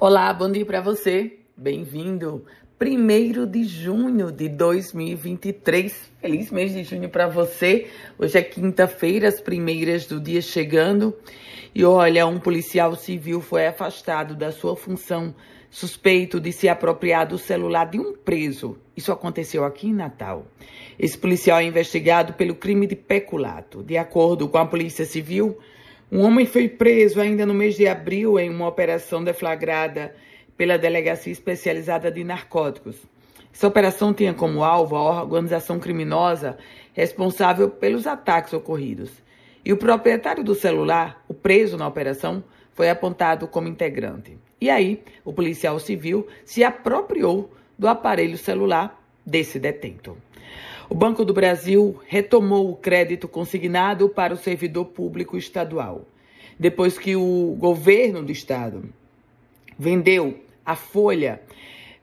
Olá, bom dia para você. Bem-vindo. Primeiro de junho de 2023. Feliz mês de junho para você. Hoje é quinta-feira, as primeiras do dia chegando. E olha, um policial civil foi afastado da sua função suspeito de se apropriar do celular de um preso. Isso aconteceu aqui em Natal. Esse policial é investigado pelo crime de peculato. De acordo com a Polícia Civil, um homem foi preso ainda no mês de abril em uma operação deflagrada pela Delegacia Especializada de Narcóticos. Essa operação tinha como alvo a organização criminosa responsável pelos ataques ocorridos. E o proprietário do celular, o preso na operação, foi apontado como integrante. E aí, o policial civil se apropriou do aparelho celular desse detento. O Banco do Brasil retomou o crédito consignado para o servidor público estadual, depois que o governo do estado vendeu a folha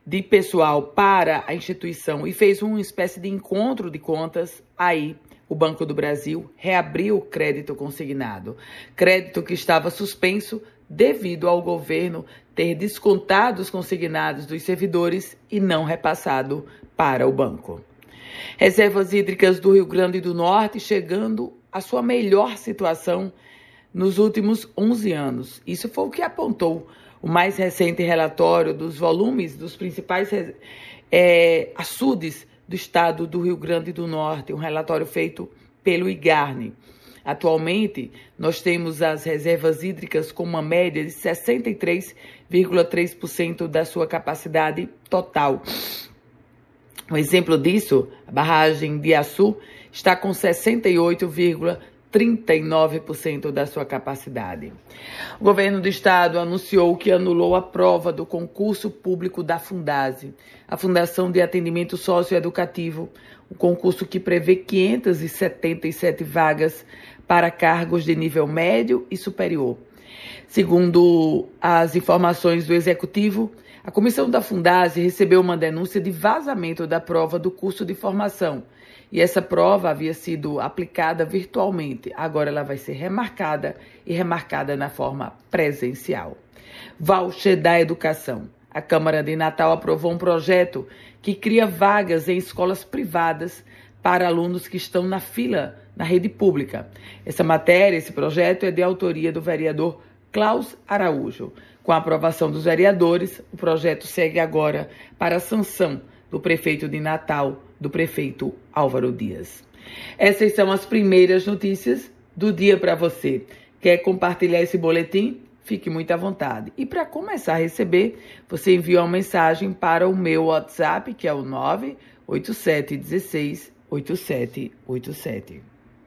de pessoal para a instituição e fez uma espécie de encontro de contas, aí o Banco do Brasil reabriu o crédito consignado, crédito que estava suspenso devido ao governo ter descontado os consignados dos servidores e não repassado para o banco. Reservas hídricas do Rio Grande do Norte chegando à sua melhor situação nos últimos 11 anos. Isso foi o que apontou o mais recente relatório dos volumes dos principais é, açudes do estado do Rio Grande do Norte, um relatório feito pelo IGARNE. Atualmente, nós temos as reservas hídricas com uma média de 63,3% da sua capacidade total. Um exemplo disso, a barragem de Açu está com 68,39% da sua capacidade. O governo do estado anunciou que anulou a prova do concurso público da Fundase, a Fundação de Atendimento Socioeducativo, um concurso que prevê 577 vagas para cargos de nível médio e superior. Segundo as informações do executivo, a comissão da Fundase recebeu uma denúncia de vazamento da prova do curso de formação. E essa prova havia sido aplicada virtualmente. Agora ela vai ser remarcada e remarcada na forma presencial. Voucher da Educação. A Câmara de Natal aprovou um projeto que cria vagas em escolas privadas para alunos que estão na fila na rede pública. Essa matéria, esse projeto é de autoria do vereador Klaus Araújo. Com a aprovação dos vereadores, o projeto segue agora para a sanção do prefeito de Natal, do prefeito Álvaro Dias. Essas são as primeiras notícias do dia para você. Quer compartilhar esse boletim? Fique muito à vontade. E para começar a receber, você envia uma mensagem para o meu WhatsApp, que é o 98716 8787.